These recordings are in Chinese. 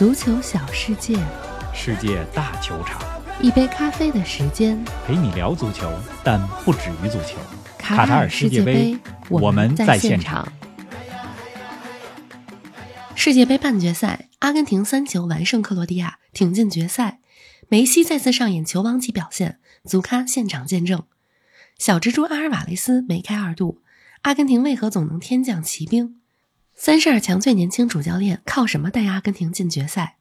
足球小世界，世界大球场，一杯咖啡的时间。陪你聊足球，但不止于足球。卡塔尔世界杯，我们在现场。世界杯半决赛，阿根廷三球完胜克罗地亚，挺进决赛。梅西再次上演球王级表现，足咖现场见证。小蜘蛛阿尔瓦雷斯梅开二度，阿根廷为何总能天降奇兵？三十二强最年轻主教练靠什么带阿根廷进决赛？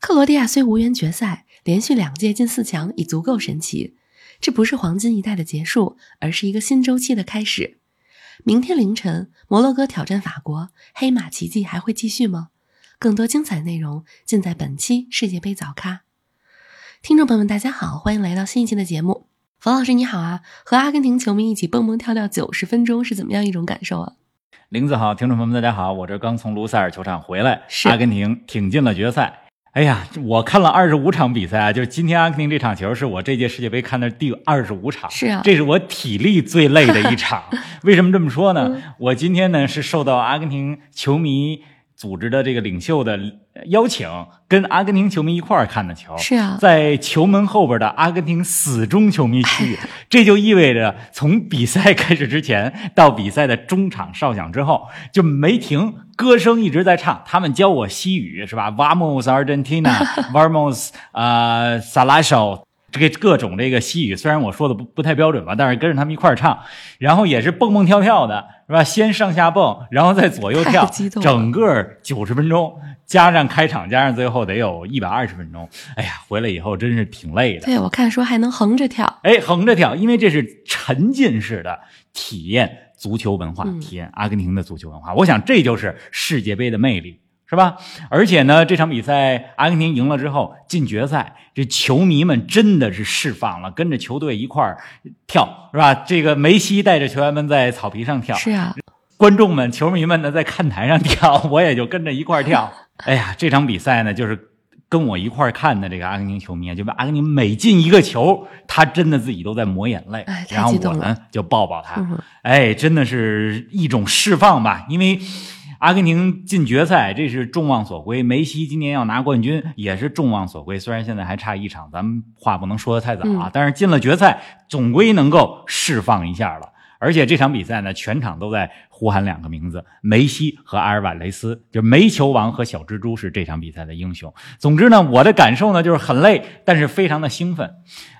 克罗地亚虽无缘决赛，连续两届进四强已足够神奇。这不是黄金一代的结束，而是一个新周期的开始。明天凌晨，摩洛哥挑战法国，黑马奇迹还会继续吗？更多精彩内容尽在本期世界杯早咖。听众朋友们，大家好，欢迎来到新一期的节目。冯老师你好啊，和阿根廷球迷一起蹦蹦跳跳九十分钟是怎么样一种感受啊？林子好，听众朋友们，大家好，我这刚从卢塞尔球场回来，是阿根廷挺进了决赛。哎呀，我看了二十五场比赛啊，就是今天阿根廷这场球是我这届世界杯看的第二十五场，是啊这是我体力最累的一场。为什么这么说呢？我今天呢是受到阿根廷球迷组织的这个领袖的邀请，跟阿根廷球迷一块儿看的球。是啊在球门后边的阿根廷死忠球迷区域，这就意味着从比赛 开始之前到比赛的中场哨响之后就没停，歌声一直在唱。他们教我西语是吧？Vamos Argentina，Vamos 呃 Salacho。这个各种这个西语，虽然我说的不不太标准吧，但是跟着他们一块儿唱，然后也是蹦蹦跳跳的，是吧？先上下蹦，然后再左右跳整个九十分钟加上开场，加上最后得有一百二十分钟。哎呀，回来以后真是挺累的。对我看说还能横着跳，哎，横着跳，因为这是沉浸式的体验足球文化，嗯体验阿根廷的足球文化。我想这就是世界杯的魅力，是吧？而且呢，这场比赛阿根廷赢了之后进决赛，这球迷们真的是释放了，跟着球队一块儿跳，是吧？这个梅西带着球员们在草皮上跳，是啊，观众们、球迷们呢在看台上跳，我也就跟着一块儿跳。哎呀，这场比赛呢，就是跟我一块儿看的这个阿根廷球迷啊，就阿根廷每进一个球，他真的自己都在抹眼泪，哎然后我呢就抱抱他，嗯哎，真的是一种释放吧，因为。阿根廷进决赛，这是众望所归。梅西今年要拿冠军，也是众望所归。虽然现在还差一场，咱们话不能说的太早啊，嗯但是进了决赛，总归能够释放一下了。而且这场比赛呢，全场都在呼喊两个名字：梅西和阿尔瓦雷斯，就是煤球王和小蜘蛛是这场比赛的英雄。总之呢，我的感受呢就是很累，但是非常的兴奋。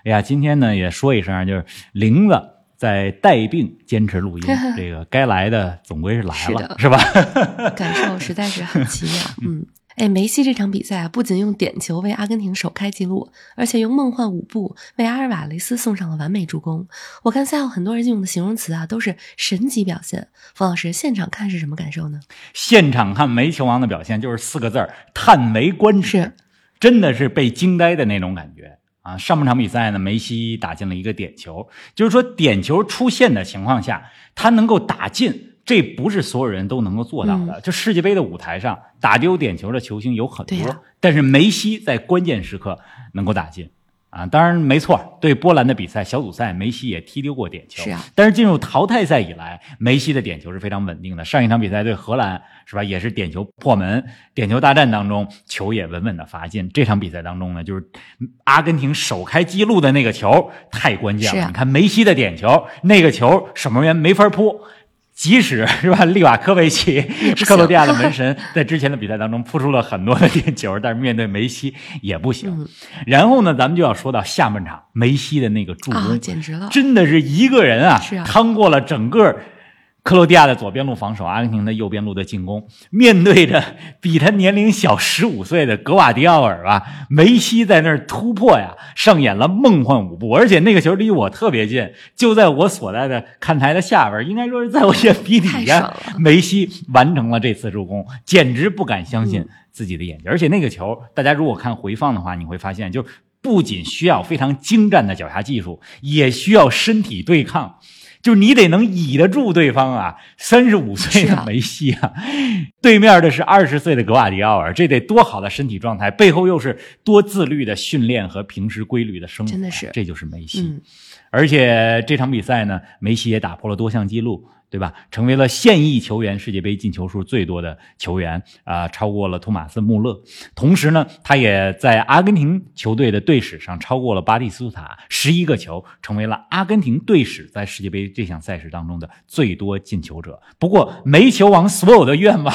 哎呀，今天呢也说一声，就是玲子在带病坚持录音，这个该来的总归是来了，是吧？感受实在是很奇妙。嗯，哎，梅西这场比赛啊，不仅用点球为阿根廷首开纪录，而且用梦幻舞步为阿尔瓦雷斯送上了完美助攻。我看赛后很多人用的形容词啊，都是神级表现。冯老师，现场看是什么感受呢？现场看梅球王的表现就是四个字儿：叹为观止。是，真的是被惊呆的那种感觉啊！上半场比赛呢，梅西打进了一个点球，就是说点球出现的情况下，他能够打进，这不是所有人都能够做到的。就世界杯的舞台上，打丢点球的球星有很多，但是梅西在关键时刻能够打进。啊，当然没错，对波兰的比赛小组赛，梅西也踢丢过点球。是啊，但是进入淘汰赛以来，梅西的点球是非常稳定的。上一场比赛对荷兰是吧，也是点球破门，点球大战当中球也稳稳的罚进。这场比赛当中呢，就是阿根廷首开纪录的那个球太关键了。你看梅西的点球，那个球守门员没法扑。即使是吧，利瓦科维奇是克罗地亚的门神，在之前的比赛当中扑出了很多的点球，但是面对梅西也不行。嗯然后呢，咱们就要说到下半场梅西的那个助攻，啊，简直了！真的是一个人啊趟过了整个克罗地亚的左边路防守，阿根廷的右边路的进攻。面对着比他年龄小十五岁的格瓦迪奥尔吧，梅西在那儿突破呀，上演了梦幻舞步，而且那个球离我特别近，就在我所在的看台的下边，应该说是在我眼皮底下，梅西完成了这次助攻，简直不敢相信嗯自己的眼睛。而且那个球，大家如果看回放的话，你会发现，就不仅需要非常精湛的脚下技术，也需要身体对抗。就你得能倚得住对方啊！三十五岁的梅西啊，对面的是二十岁的格瓦迪奥尔，这得多好的身体状态，背后又是多自律的训练和平时规律的生活，真的是这就是梅西。嗯，而且这场比赛呢，梅西也打破了多项纪录，对吧？成为了现役球员世界杯进球数最多的球员啊、超过了托马斯·穆勒。同时呢，他也在阿根廷球队的队史上超过了巴蒂斯图塔十一个球，成为了阿根廷队史在世界杯这项赛事当中的最多进球者。不过，梅球王所有的愿望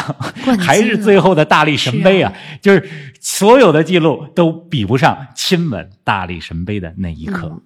还是最后的大力神杯啊，就是所有的记录都比不上亲吻大力神杯的那一刻。嗯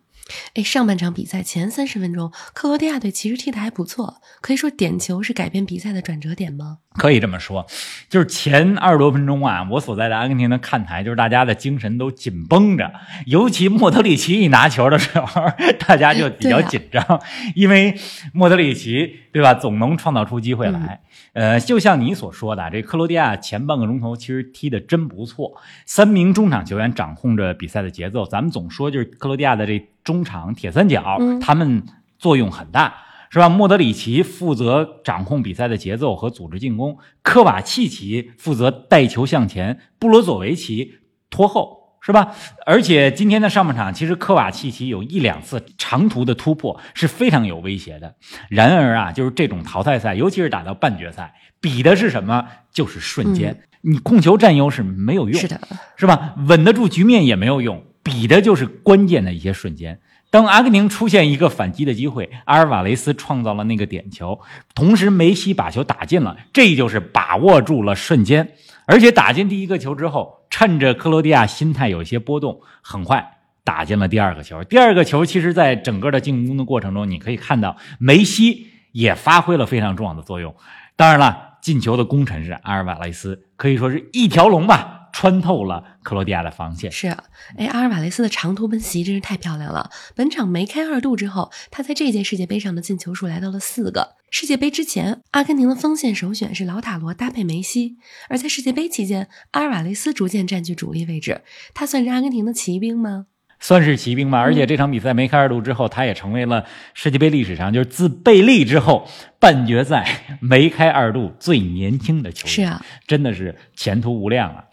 哎，上半场比赛前三十分钟，克罗地亚队其实踢得还不错，可以说点球是改变比赛的转折点吗？可以这么说，就是前二十多分钟啊，我所在的阿根廷的看台，就是大家的精神都紧绷着，尤其莫德里奇一拿球的时候，大家就比较紧张，因为莫德里奇对吧，总能创造出机会来。呃，就像你所说的，这克罗地亚前半个钟头其实踢得真不错，三名中场球员掌控着比赛的节奏。咱们总说就是克罗地亚的这中场铁三角，嗯他们作用很大。是吧？莫德里奇负责掌控比赛的节奏和组织进攻，科瓦契奇负责带球向前，布罗佐维奇拖后，是吧？而且今天的上半场，其实科瓦契奇有一两次长途的突破是非常有威胁的。然而啊，就是这种淘汰赛，尤其是打到半决赛，比的是什么？就是瞬间。你控球占优势没有用，是的，是吧？稳得住局面也没有用，比的就是关键的一些瞬间。当阿根廷出现一个反击的机会，阿尔瓦雷斯创造了那个点球，同时梅西把球打进了，这就是把握住了瞬间。而且打进第一个球之后，趁着克罗地亚心态有一些波动，很快打进了第二个球。第二个球其实，在整个的进攻的过程中，你可以看到梅西也发挥了非常重要的作用。当然了，进球的功臣是阿尔瓦雷斯，可以说是一条龙吧，穿透了克罗地亚的防线。是啊，哎，阿尔瓦雷斯的长途奔袭真是太漂亮了。本场梅开二度之后，他在这届世界杯上的进球数来到了四个。世界杯之前，阿根廷的锋线首选是老塔罗搭配梅西，而在世界杯期间，阿尔瓦雷斯逐渐占据主力位置。他算是阿根廷的骑兵吗？算是骑兵吧，而且这场比赛梅开二度之后，他也成为了世界杯历史上就是自贝利之后半决赛梅开二度最年轻的球员。是啊，真的是前途无量啊。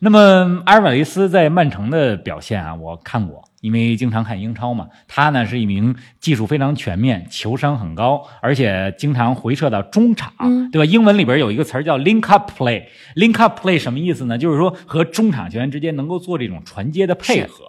那么阿尔瓦雷斯在曼城的表现啊，我看过，因为经常看英超嘛。他呢是一名技术非常全面、球商很高，而且经常回撤到中场，嗯对吧？英文里边有一个词儿叫 link up play。link up play 什么意思呢？就是说和中场球员之间能够做这种传接的配合。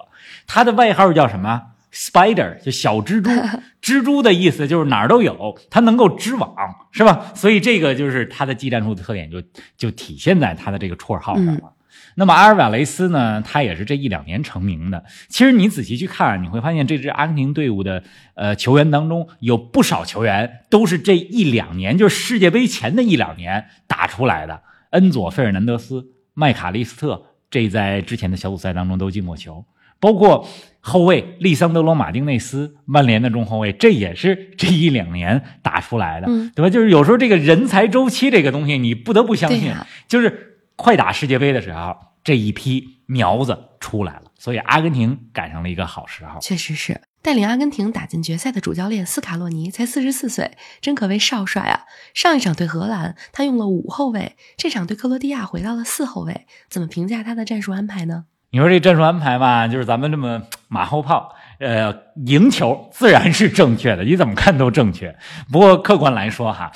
他的外号叫什么？Spider，就小蜘蛛。蜘蛛的意思就是哪儿都有，它能够织网，是吧？所以这个就是他的技战术的特点就，就体现在他的这个绰号上了。那么阿尔瓦雷斯呢，他也是这一两年成名的。其实你仔细去看，你会发现这支阿根廷队伍的呃球员当中，有不少球员都是这一两年，就是世界杯前的一两年打出来的。恩佐·费尔南德斯、麦卡利斯特，这在之前的小组赛当中都进过球。包括后卫利桑德罗·马丁内斯，曼联的中后卫，这也是这一两年打出来的，嗯对吧？就是有时候这个人才周期这个东西，你不得不相信，啊就是快打世界杯的时候，这一批苗子出来了，所以阿根廷赶上了一个好时候。确实是。带领阿根廷打进决赛的主教练斯卡洛尼才四十四岁，真可谓少帅啊！上一场对荷兰，他用了五后卫；这场对克罗地亚回到了四后卫。怎么评价他的战术安排呢？你说这战术安排吧，就是咱们这么马后炮，呃，赢球自然是正确的，你怎么看都正确。不过客观来说哈，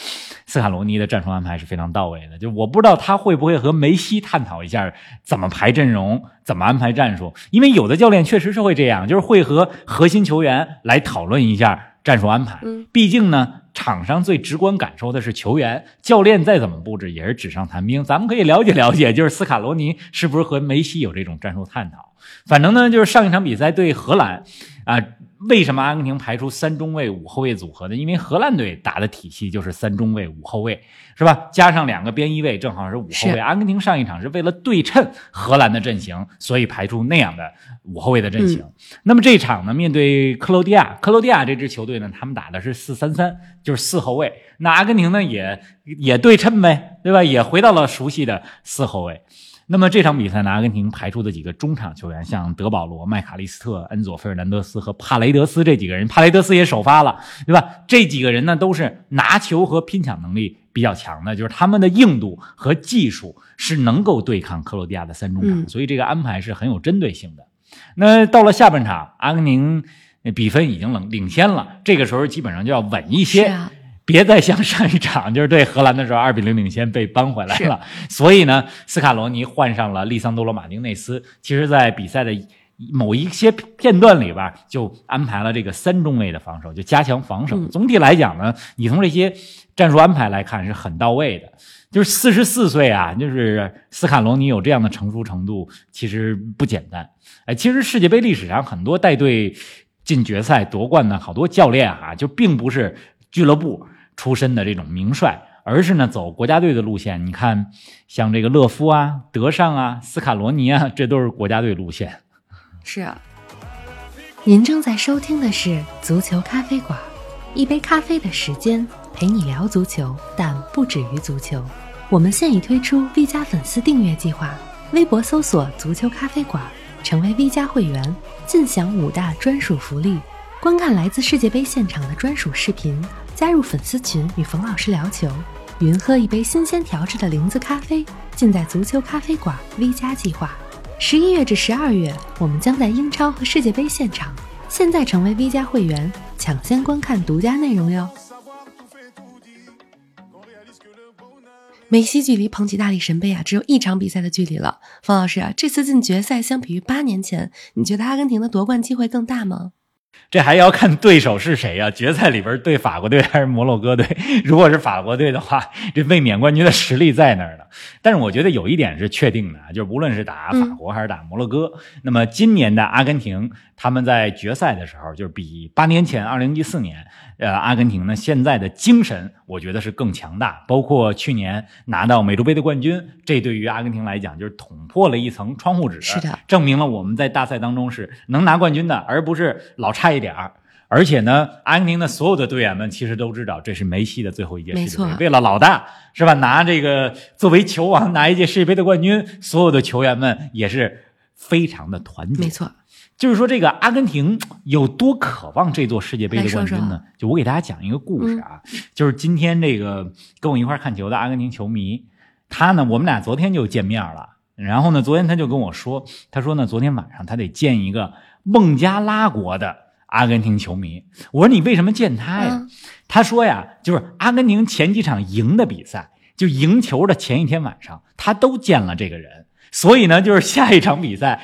斯卡罗尼的战术安排是非常到位的。就我不知道他会不会和梅西探讨一下怎么排阵容、怎么安排战术，因为有的教练确实是会这样，就是会和核心球员来讨论一下战术安排。嗯，毕竟呢，场上最直观感受的是球员，教练再怎么布置也是纸上谈兵。咱们可以了解了解，就是斯卡罗尼是不是和梅西有这种战术探讨。反正呢，就是上一场比赛对荷兰，啊，为什么阿根廷排出三中卫五后卫组合呢？因为荷兰队打的体系就是三中卫五后卫，是吧？加上两个边翼位，正好是五后卫。阿根廷上一场是为了对称荷兰的阵型，所以排出那样的五后卫的阵型。那么这一场呢，面对克罗地亚，克罗地亚这支球队呢，他们打的是四三三，就是四后卫。那阿根廷呢，也也对称呗，对吧？也回到了熟悉的四后卫。那么这场比赛呢，阿根廷排出的几个中场球员，像德保罗、麦卡利斯特、恩佐·费尔南德斯和帕雷德斯这几个人，帕雷德斯也首发了，对吧？这几个人呢，都是拿球和拼抢能力比较强的，就是他们的硬度和技术是能够对抗克罗地亚的三中场，嗯所以这个安排是很有针对性的。那到了下半场，阿根廷比分已经领领先了，这个时候基本上就要稳一些。是啊，别再像上一场就是对荷兰的时候二比零领先被扳回来了。所以呢，斯卡罗尼换上了利桑多罗马丁内斯。其实，在比赛的某一些片段里边，就安排了这个三中卫的防守，就加强防守。总体来讲呢，你从这些战术安排来看是很到位的。就是四十四岁啊，就是斯卡罗尼有这样的成熟程度，其实不简单。哎，其实世界杯历史上很多带队进决赛夺冠的好多教练啊，就并不是俱乐部出身的这种名帅，而是呢走国家队的路线。你看，像这个勒夫啊、德尚啊、斯卡罗尼啊，这都是国家队路线。是啊，您正在收听的是足球咖啡馆，一杯咖啡的时间。陪你聊足球，但不止于足球。我们现已推出 V 加粉丝订阅计划，微博搜索“足球咖啡馆”，成为 V 加会员，尽享五大专属福利：观看来自世界杯现场的专属视频，加入粉丝群与冯老师聊球，云喝一杯新鲜调制的零子咖啡，尽在足球咖啡馆 V 加计划。十一月至十二月，我们将在英超和世界杯现场。现在成为 V 加会员，抢先观看独家内容哟！梅西距离捧起大力神杯啊，只有一场比赛的距离了。方老师啊，这次进决赛相比于八年前，你觉得阿根廷的夺冠机会更大吗？这还要看对手是谁呀？决赛里边对法国队还是摩洛哥队？如果是法国队的话，这卫冕冠军的实力在那儿呢。但是我觉得有一点是确定的，就是无论是打法国还是打摩洛哥，那么今年的阿根廷他们在决赛的时候，就是比八年前二零一四年，呃，阿根廷呢现在的精神，我觉得是更强大。包括去年拿到美洲杯的冠军，这对于阿根廷来讲就是捅破了一层窗户纸，是的，证明了我们在大赛当中是能拿冠军的，而不是老差一点儿。而且呢，阿根廷的所有的队员们其实都知道，这是梅西的最后一届世界杯。为了老大，是吧？拿这个作为球王拿一届世界杯的冠军，所有的球员们也是非常的团结。没错，就是说这个阿根廷有多渴望这座世界杯的冠军呢？就我给大家讲一个故事啊，就是今天这个跟我一块看球的阿根廷球迷，他呢，我们俩昨天就见面了。然后呢，昨天他就跟我说，他说呢，昨天晚上他得见一个孟加拉国的。阿根廷球迷，我说你为什么见他呀？他说呀，就是阿根廷前几场赢的比赛，就赢球的前一天晚上，他都见了这个人，所以呢，就是下一场比赛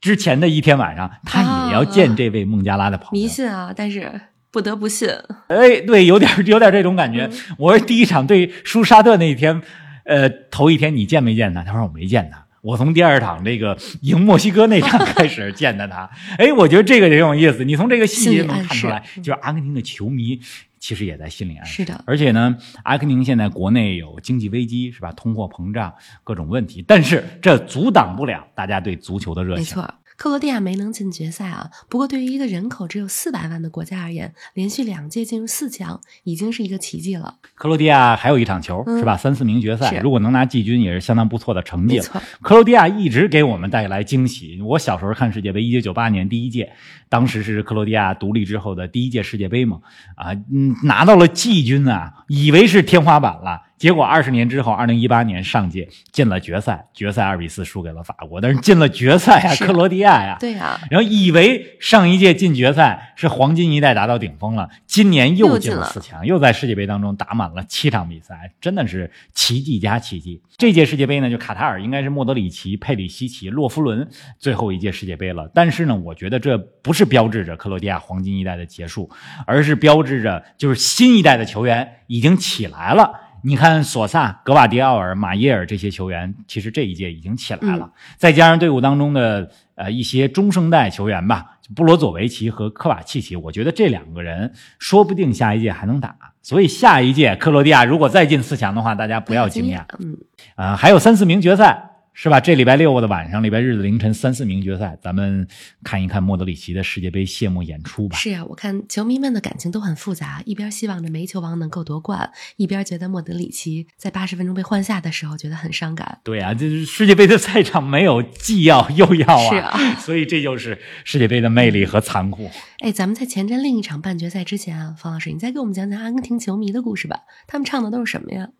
之前的一天晚上，他也要见这位孟加拉的朋友。迷信啊，但是不得不信。哎，对，有点有点这种感觉。我说第一场对输沙特那一天，呃，头一天你见没见他？他说我没见他。我从第二场这个赢墨西哥那场开始见的他，哎，我觉得这个也有意思。你从这个细节能看出来，就是阿根廷的球迷其实也在心里暗示。是的，而且呢，阿根廷现在国内有经济危机，是吧？通货膨胀各种问题，但是这阻挡不了大家对足球的热情。没错。克罗地亚没能进决赛啊，不过对于一个人口只有四百万的国家而言，连续两届进入四强已经是一个奇迹了。克罗地亚还有一场球是吧？三四名决赛，如果能拿季军也是相当不错的成绩。了，克罗地亚一直给我们带来惊喜。我小时候看世界杯，一九九八年第一届，当时是克罗地亚独立之后的第一届世界杯嘛，啊，嗯，拿到了季军啊，以为是天花板了。结果二十年之后，二零一八年上届进了决赛，决赛二比四输给了法国，但是进了决赛啊，克罗地亚呀，对呀，然后以为上一届进决赛是黄金一代达到顶峰了，今年又进了四强，又在世界杯当中打满了七场比赛，真的是奇迹加奇迹。这届世界杯呢，就卡塔尔应该是莫德里奇、佩里西奇、洛夫伦最后一届世界杯了，但是呢，我觉得这不是标志着克罗地亚黄金一代的结束，而是标志着就是新一代的球员已经起来了。你看，索萨、格瓦迪奥尔、马耶尔这些球员，其实这一届已经起来了。再加上队伍当中的呃一些中生代球员吧，布罗佐维奇和科瓦契奇，我觉得这两个人说不定下一届还能打。所以下一届克罗地亚如果再进四强的话，大家不要惊讶。嗯，啊，还有三四名决赛。是吧？这礼拜六的晚上，礼拜日的凌晨三四名决赛，咱们看一看莫德里奇的世界杯谢幕演出吧。是啊，我看球迷们的感情都很复杂，一边希望着梅球王能够夺冠，一边觉得莫德里奇在八十分钟被换下的时候觉得很伤感。对啊，这世界杯的赛场没有既要又要啊，是啊，所以这就是世界杯的魅力和残酷。哎，咱们在前瞻另一场半决赛之前啊，方老师，你再给我们讲讲阿根廷球迷的故事吧。他们唱的都是什么呀？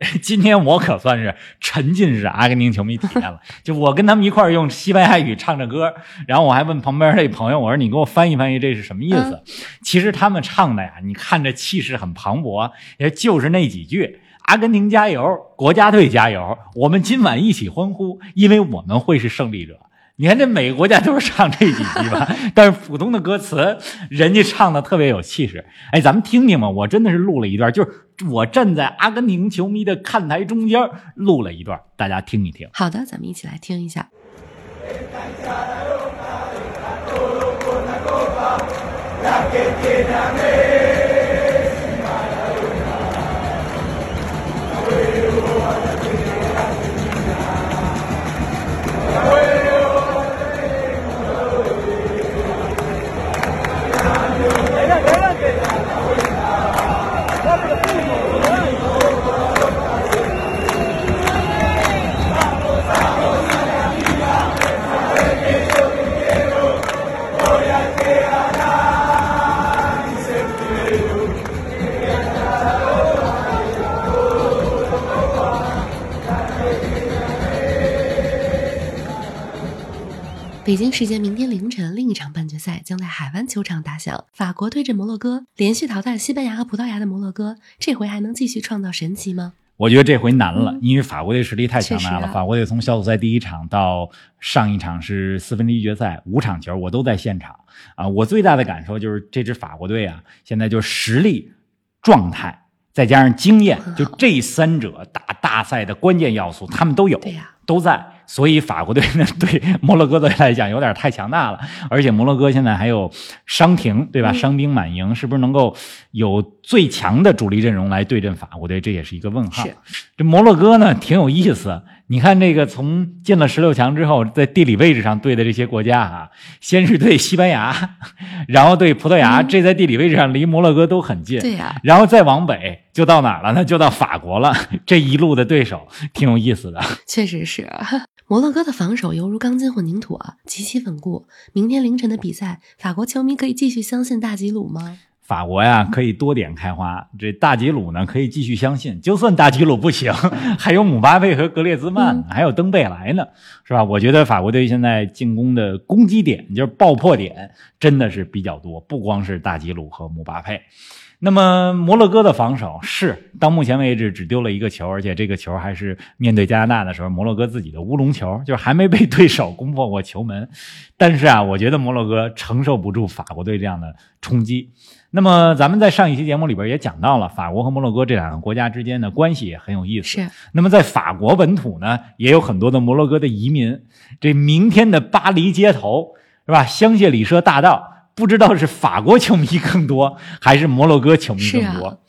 今天我可算是沉浸式阿根廷球迷体验了。就我跟他们一块儿用西班牙语唱着歌，然后我还问旁边这朋友，我说你给我翻译翻译这是什么意思？其实他们唱的呀，你看着气势很磅礴，也就是那几句：“阿根廷加油，国家队加油，我们今晚一起欢呼，因为我们会是胜利者。”你看这每个国家都是唱这几句吧，但是普通的歌词，人家唱的特别有气势。哎，咱们听听吧，我真的是录了一段，就是我站在阿根廷球迷的看台中间录了一段，大家听一听。好的，咱们一起来听一下。北京时间明天凌晨，另一场半决赛将在海湾球场打响。法国对阵摩洛哥，连续淘汰西班牙和葡萄牙的摩洛哥，这回还能继续创造神奇吗？我觉得这回难了，因为法国队实力太强大了。法国队从小组赛第一场到上一场是四分之一决赛，五场球我都在现场啊。我最大的感受就是这支法国队啊，现在就实力、状态再加上经验，就这三者打大赛的关键要素，他们都有，对呀，都在。所以法国队呢，对摩洛哥队来讲有点太强大了，而且摩洛哥现在还有伤停，对吧？伤兵满营，是不是能够有最强的主力阵容来对阵法国队？这也是一个问号。这摩洛哥呢，挺有意思。你看这个，从进了十六强之后，在地理位置上对的这些国家啊，先是对西班牙，然后对葡萄牙，这在地理位置上离摩洛哥都很近。对呀，然后再往北就到哪儿了？呢就到法国了。这一路的对手挺有意思的。确实是，摩洛哥的防守犹如钢筋混凝土啊，极其稳固。明天凌晨的比赛，法国球迷可以继续相信大吉鲁吗？法国呀，可以多点开花。这大吉鲁呢，可以继续相信。就算大吉鲁不行，还有姆巴佩和格列兹曼，还有登贝莱呢，是吧？我觉得法国队现在进攻的攻击点，就是爆破点，真的是比较多。不光是大吉鲁和姆巴佩。那么摩洛哥的防守是到目前为止只丢了一个球，而且这个球还是面对加拿大的时候，摩洛哥自己的乌龙球，就是还没被对手攻破过球门。但是啊，我觉得摩洛哥承受不住法国队这样的冲击。那么咱们在上一期节目里边也讲到了，法国和摩洛哥这两个国家之间的关系也很有意思。是。那么在法国本土呢，也有很多的摩洛哥的移民。这明天的巴黎街头是吧？香榭里舍大道。不知道是法国球迷更多，还是摩洛哥球迷更多？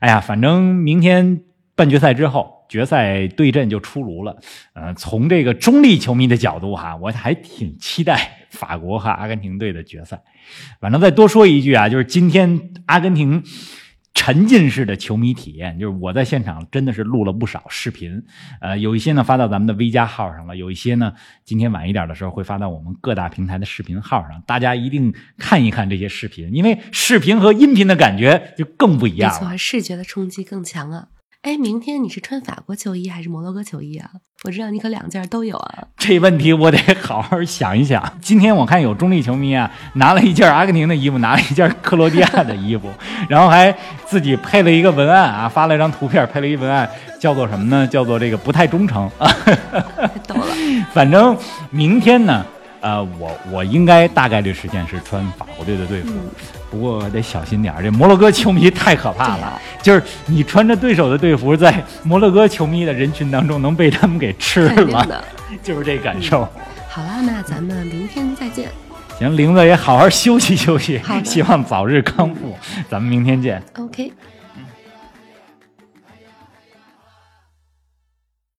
哎呀，反正明天半决赛之后，决赛对阵就出炉了。呃，从这个中立球迷的角度哈，我还挺期待法国和阿根廷队的决赛。反正再多说一句啊，就是今天阿根廷。沉浸式的球迷体验，就是我在现场真的是录了不少视频，呃，有一些呢发到咱们的 V 加号上了，有一些呢今天晚一点的时候会发到我们各大平台的视频号上，大家一定看一看这些视频，因为视频和音频的感觉就更不一样，没错，视觉的冲击更强啊。哎，明天你是穿法国球衣还是摩洛哥球衣啊？我知道你可两件都有啊。这问题我得 好好想一想。今天我看有中立球迷啊，拿了一件阿根廷的衣服，拿了一件克罗地亚的衣服，然后还自己配了一个文案啊，发了一张图片，配了一文案，叫做什么呢？叫做这个不太忠诚啊。懂了。反正明天呢。呃，我我应该大概率时间是穿法国队的队服，不过得小心点儿。这摩洛哥球迷太可怕了，就是你穿着对手的队服，在摩洛哥球迷的人群当中能被他们给吃了，就是这感受。好啦，那咱们明天再见。行，玲子也好好休息休息，希望早日康复。咱们明天见。OK。